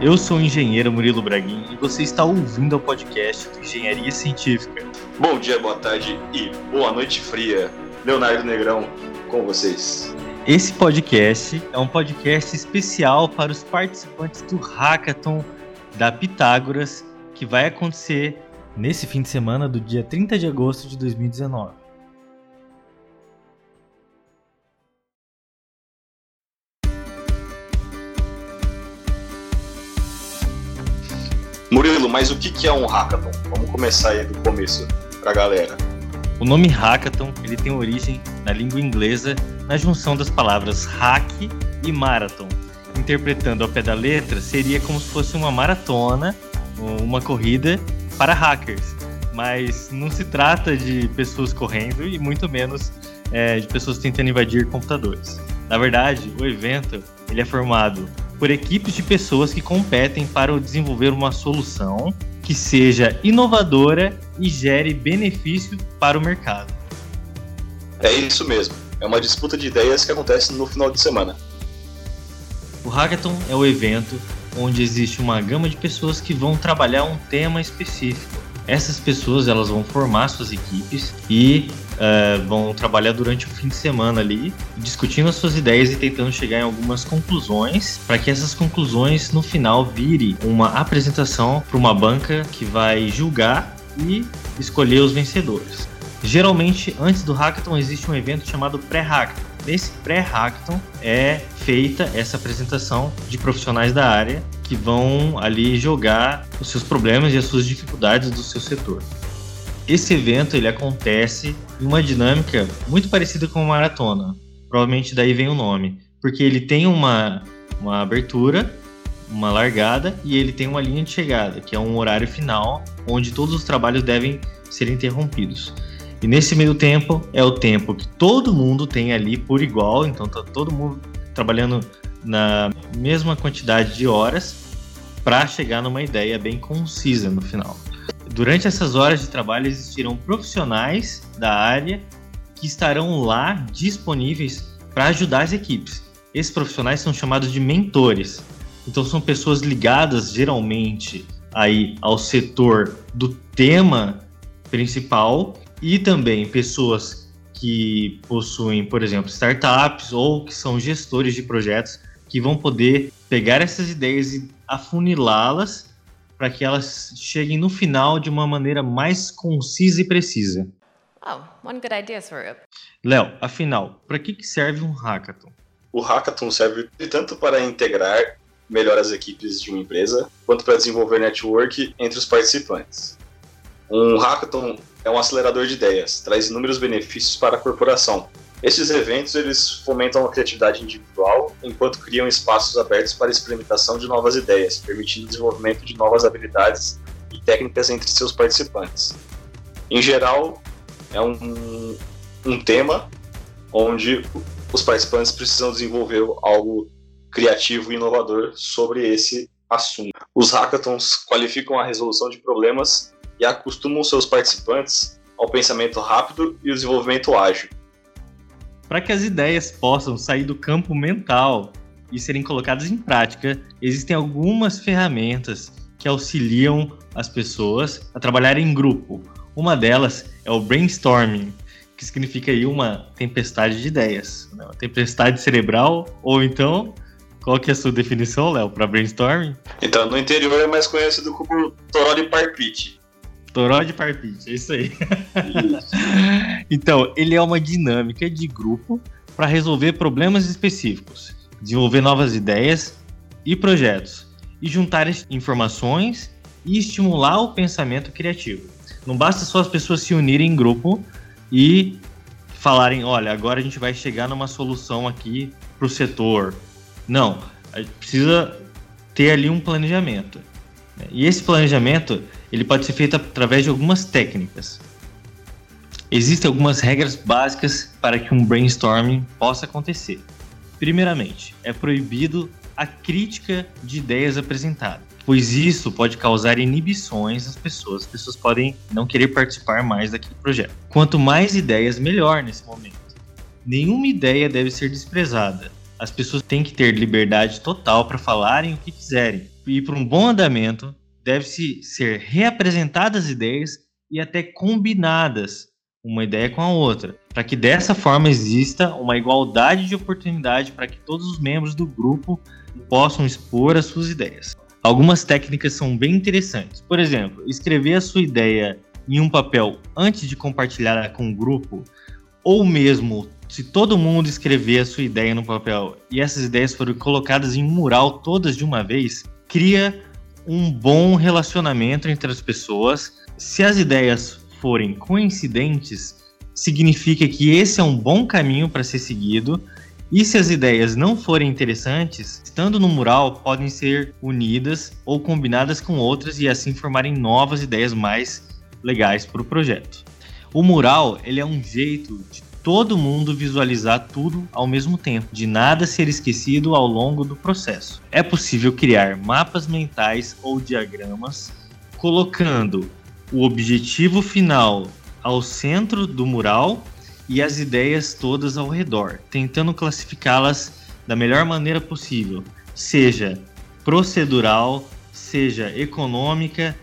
eu sou o engenheiro Murilo Braguin e você está ouvindo o podcast do Engenharia Científica. Bom dia, boa tarde e boa noite fria. Leonardo Negrão com vocês. Esse podcast é um podcast especial para os participantes do Hackathon da Pitágoras, que vai acontecer nesse fim de semana do dia 30 de agosto de 2019. Mas o que é um hackathon? Vamos começar aí do começo pra galera. O nome hackathon ele tem origem na língua inglesa na junção das palavras hack e marathon. Interpretando ao pé da letra, seria como se fosse uma maratona, uma corrida para hackers. Mas não se trata de pessoas correndo e muito menos é, de pessoas tentando invadir computadores. Na verdade, o evento ele é formado por equipes de pessoas que competem para desenvolver uma solução que seja inovadora e gere benefício para o mercado. É isso mesmo. É uma disputa de ideias que acontece no final de semana. O Hackathon é o evento onde existe uma gama de pessoas que vão trabalhar um tema específico. Essas pessoas elas vão formar suas equipes e uh, vão trabalhar durante o fim de semana ali, discutindo as suas ideias e tentando chegar em algumas conclusões, para que essas conclusões no final vire uma apresentação para uma banca que vai julgar e escolher os vencedores. Geralmente, antes do hackathon existe um evento chamado pré-hackathon. Nesse pré-hackathon é feita essa apresentação de profissionais da área que vão ali jogar os seus problemas e as suas dificuldades do seu setor. Esse evento ele acontece em uma dinâmica muito parecida com uma maratona. Provavelmente daí vem o nome, porque ele tem uma, uma abertura, uma largada e ele tem uma linha de chegada, que é um horário final onde todos os trabalhos devem ser interrompidos. E nesse meio tempo é o tempo que todo mundo tem ali por igual, então tá todo mundo trabalhando na mesma quantidade de horas para chegar numa ideia bem concisa no final. Durante essas horas de trabalho existirão profissionais da área que estarão lá disponíveis para ajudar as equipes. Esses profissionais são chamados de mentores. Então são pessoas ligadas geralmente aí ao setor do tema principal e também pessoas que possuem, por exemplo, startups ou que são gestores de projetos que vão poder pegar essas ideias e afunilá-las para que elas cheguem no final de uma maneira mais concisa e precisa. Oh, one good idea, Swarup. Léo, afinal, para que, que serve um hackathon? O hackathon serve tanto para integrar melhor as equipes de uma empresa, quanto para desenvolver network entre os participantes. Um hackathon é um acelerador de ideias, traz inúmeros benefícios para a corporação, esses eventos eles fomentam a criatividade individual, enquanto criam espaços abertos para experimentação de novas ideias, permitindo o desenvolvimento de novas habilidades e técnicas entre seus participantes. Em geral, é um, um tema onde os participantes precisam desenvolver algo criativo e inovador sobre esse assunto. Os hackathons qualificam a resolução de problemas e acostumam seus participantes ao pensamento rápido e o desenvolvimento ágil para que as ideias possam sair do campo mental e serem colocadas em prática, existem algumas ferramentas que auxiliam as pessoas a trabalhar em grupo. Uma delas é o brainstorming, que significa aí uma tempestade de ideias, né? uma tempestade cerebral, ou então, qual que é a sua definição, Léo, para brainstorming? Então, no interior é mais conhecido como toró de parpite. Toró de parpite, é isso aí. então, ele é uma dinâmica de grupo para resolver problemas específicos, desenvolver novas ideias e projetos, e juntar informações e estimular o pensamento criativo. Não basta só as pessoas se unirem em grupo e falarem, olha, agora a gente vai chegar numa solução aqui para o setor. Não, precisa ter ali um planejamento. E esse planejamento ele pode ser feito através de algumas técnicas. Existem algumas regras básicas para que um brainstorming possa acontecer. Primeiramente, é proibido a crítica de ideias apresentadas, pois isso pode causar inibições às pessoas. As pessoas podem não querer participar mais daquele projeto. Quanto mais ideias, melhor nesse momento. Nenhuma ideia deve ser desprezada. As pessoas têm que ter liberdade total para falarem o que quiserem, ir para um bom andamento, deve-se ser reapresentadas ideias e até combinadas uma ideia com a outra, para que dessa forma exista uma igualdade de oportunidade para que todos os membros do grupo possam expor as suas ideias. Algumas técnicas são bem interessantes. Por exemplo, escrever a sua ideia em um papel antes de compartilhar com o grupo, ou mesmo se todo mundo escrever a sua ideia no papel e essas ideias forem colocadas em um mural todas de uma vez, cria um bom relacionamento entre as pessoas. Se as ideias forem coincidentes, significa que esse é um bom caminho para ser seguido. E se as ideias não forem interessantes, estando no mural, podem ser unidas ou combinadas com outras e assim formarem novas ideias mais legais para o projeto. O mural ele é um jeito de todo mundo visualizar tudo ao mesmo tempo, de nada ser esquecido ao longo do processo. É possível criar mapas mentais ou diagramas colocando o objetivo final ao centro do mural e as ideias todas ao redor, tentando classificá-las da melhor maneira possível, seja procedural, seja econômica,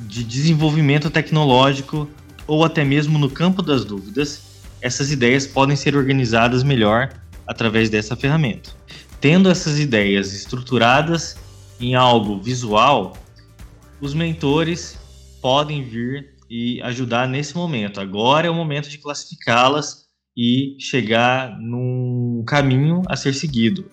de desenvolvimento tecnológico ou até mesmo no campo das dúvidas, essas ideias podem ser organizadas melhor através dessa ferramenta. Tendo essas ideias estruturadas em algo visual, os mentores podem vir e ajudar nesse momento. Agora é o momento de classificá-las e chegar num caminho a ser seguido.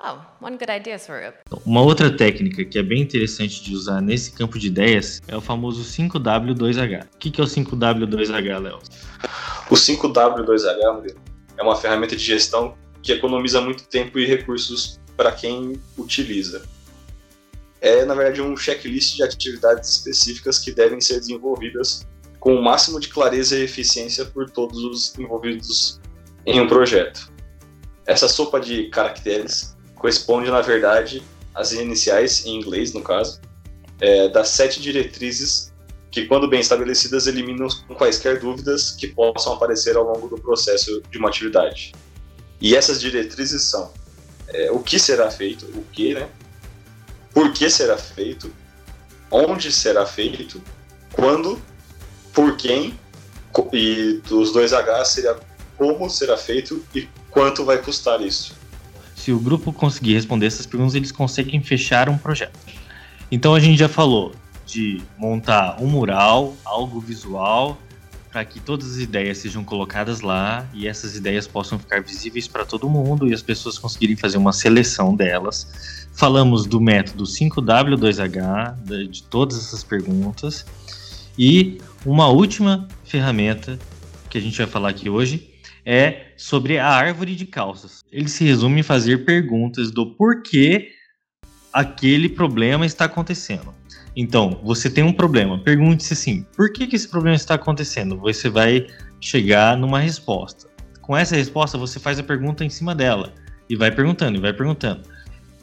Oh, one good idea, Swarup. Uma outra técnica que é bem interessante de usar nesse campo de ideias é o famoso 5W2H. O que é o 5W2H, Léo? O 5W2H é uma ferramenta de gestão que economiza muito tempo e recursos para quem utiliza é, na verdade, um checklist de atividades específicas que devem ser desenvolvidas com o máximo de clareza e eficiência por todos os envolvidos em um projeto. Essa sopa de caracteres corresponde, na verdade, às iniciais, em inglês no caso, é, das sete diretrizes que, quando bem estabelecidas, eliminam quaisquer dúvidas que possam aparecer ao longo do processo de uma atividade. E essas diretrizes são é, o que será feito, o que, né? Por que será feito, onde será feito, quando, por quem, e dos dois H seria como será feito e quanto vai custar isso. Se o grupo conseguir responder essas perguntas, eles conseguem fechar um projeto. Então a gente já falou de montar um mural, algo visual, para que todas as ideias sejam colocadas lá e essas ideias possam ficar visíveis para todo mundo e as pessoas conseguirem fazer uma seleção delas Falamos do método 5W2H, de todas essas perguntas. E uma última ferramenta que a gente vai falar aqui hoje é sobre a árvore de calças. Ele se resume em fazer perguntas do porquê aquele problema está acontecendo. Então, você tem um problema, pergunte-se assim: por que, que esse problema está acontecendo? Você vai chegar numa resposta. Com essa resposta, você faz a pergunta em cima dela e vai perguntando e vai perguntando.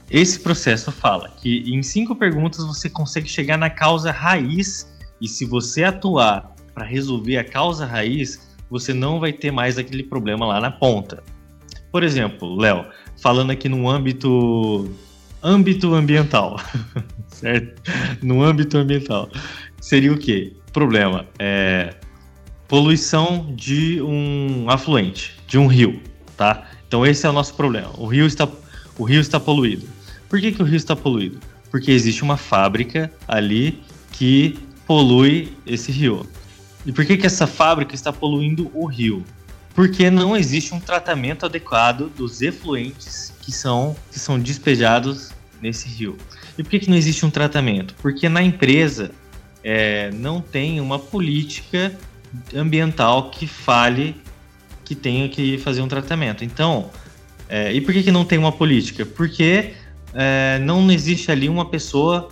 Esse processo fala que em cinco perguntas você consegue chegar na causa raiz e se você atuar para resolver a causa raiz, você não vai ter mais aquele problema lá na ponta. Por exemplo, Léo, falando aqui no âmbito âmbito ambiental, certo? No âmbito ambiental, seria o quê? Problema é poluição de um afluente, de um rio, tá? Então esse é o nosso problema. O rio está o rio está poluído. Por que, que o rio está poluído? Porque existe uma fábrica ali que polui esse rio. E por que, que essa fábrica está poluindo o rio? Porque não existe um tratamento adequado dos efluentes que são, que são despejados nesse rio. E por que, que não existe um tratamento? Porque na empresa é, não tem uma política ambiental que fale que tenha que fazer um tratamento. Então, é, e por que, que não tem uma política? Porque é, não existe ali uma pessoa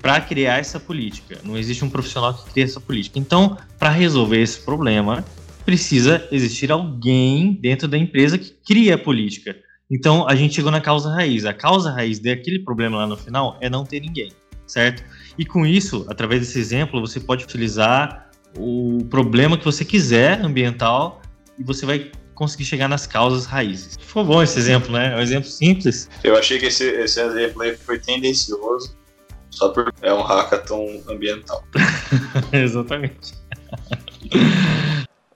para criar essa política. Não existe um profissional que cria essa política. Então, para resolver esse problema, precisa existir alguém dentro da empresa que cria a política. Então, a gente chegou na causa raiz. A causa raiz daquele problema lá no final é não ter ninguém, certo? E com isso, através desse exemplo, você pode utilizar o problema que você quiser ambiental e você vai conseguir chegar nas causas raízes. Foi bom esse exemplo, né? É um exemplo simples. Eu achei que esse, esse exemplo aí foi tendencioso Só porque é um hackathon ambiental. Exatamente.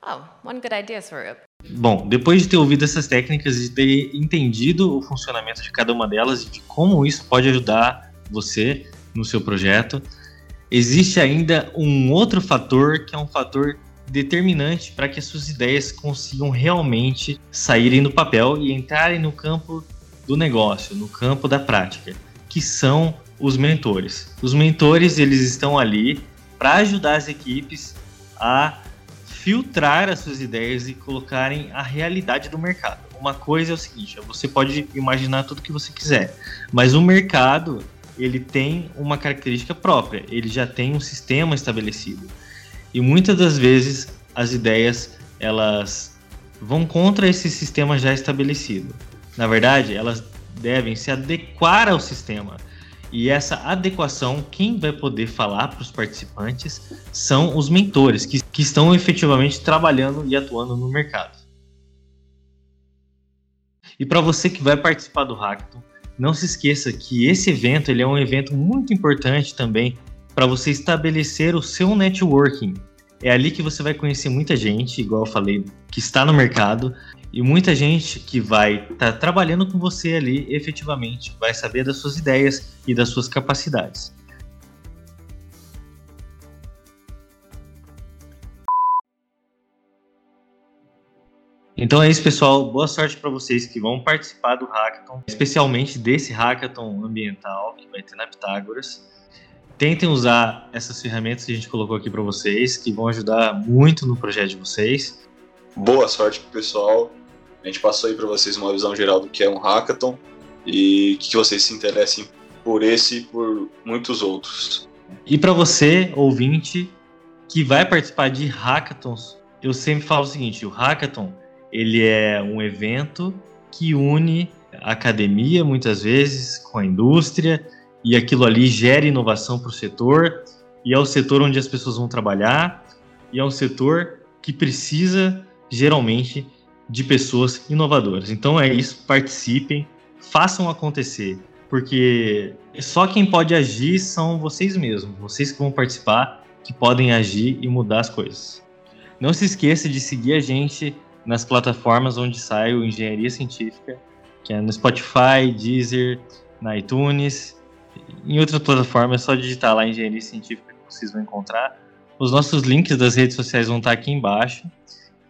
Oh, one good idea, Swarup. Bom, depois de ter ouvido essas técnicas e ter entendido o funcionamento de cada uma delas e de como isso pode ajudar você no seu projeto, existe ainda um outro fator que é um fator determinante para que as suas ideias consigam realmente saírem do papel e entrarem no campo do negócio, no campo da prática, que são os mentores. Os mentores eles estão ali para ajudar as equipes a filtrar as suas ideias e colocarem a realidade do mercado. Uma coisa é o seguinte, você pode imaginar tudo que você quiser, mas o mercado ele tem uma característica própria, ele já tem um sistema estabelecido. E muitas das vezes as ideias elas vão contra esse sistema já estabelecido. Na verdade, elas devem se adequar ao sistema. E essa adequação, quem vai poder falar para os participantes são os mentores, que, que estão efetivamente trabalhando e atuando no mercado. E para você que vai participar do Hackathon, não se esqueça que esse evento ele é um evento muito importante também para você estabelecer o seu networking. É ali que você vai conhecer muita gente, igual eu falei, que está no mercado, e muita gente que vai estar tá trabalhando com você ali efetivamente, vai saber das suas ideias e das suas capacidades. Então é isso, pessoal. Boa sorte para vocês que vão participar do hackathon, especialmente desse hackathon ambiental que vai ter na Pitágoras. Tentem usar essas ferramentas que a gente colocou aqui para vocês, que vão ajudar muito no projeto de vocês. Boa sorte pro pessoal. A gente passou aí para vocês uma visão geral do que é um hackathon e que vocês se interessem por esse e por muitos outros. E para você, ouvinte, que vai participar de hackathons, eu sempre falo o seguinte: o hackathon ele é um evento que une a academia muitas vezes com a indústria e aquilo ali gera inovação para o setor e é o setor onde as pessoas vão trabalhar e é um setor que precisa geralmente de pessoas inovadoras. Então é isso, participem, façam acontecer, porque só quem pode agir são vocês mesmos, vocês que vão participar, que podem agir e mudar as coisas. Não se esqueça de seguir a gente nas plataformas onde sai o Engenharia Científica, que é no Spotify, Deezer, na iTunes, em outras plataformas, é só digitar lá Engenharia Científica que vocês vão encontrar. Os nossos links das redes sociais vão estar aqui embaixo.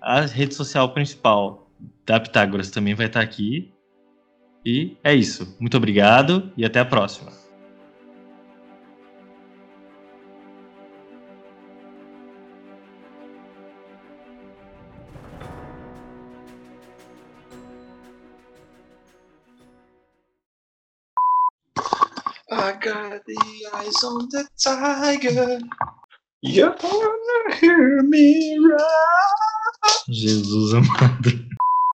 A rede social principal da Pitágoras também vai estar aqui. E é isso. Muito obrigado e até a próxima. I got the eyes on the tiger. You're gonna hear me Uzun zamandır.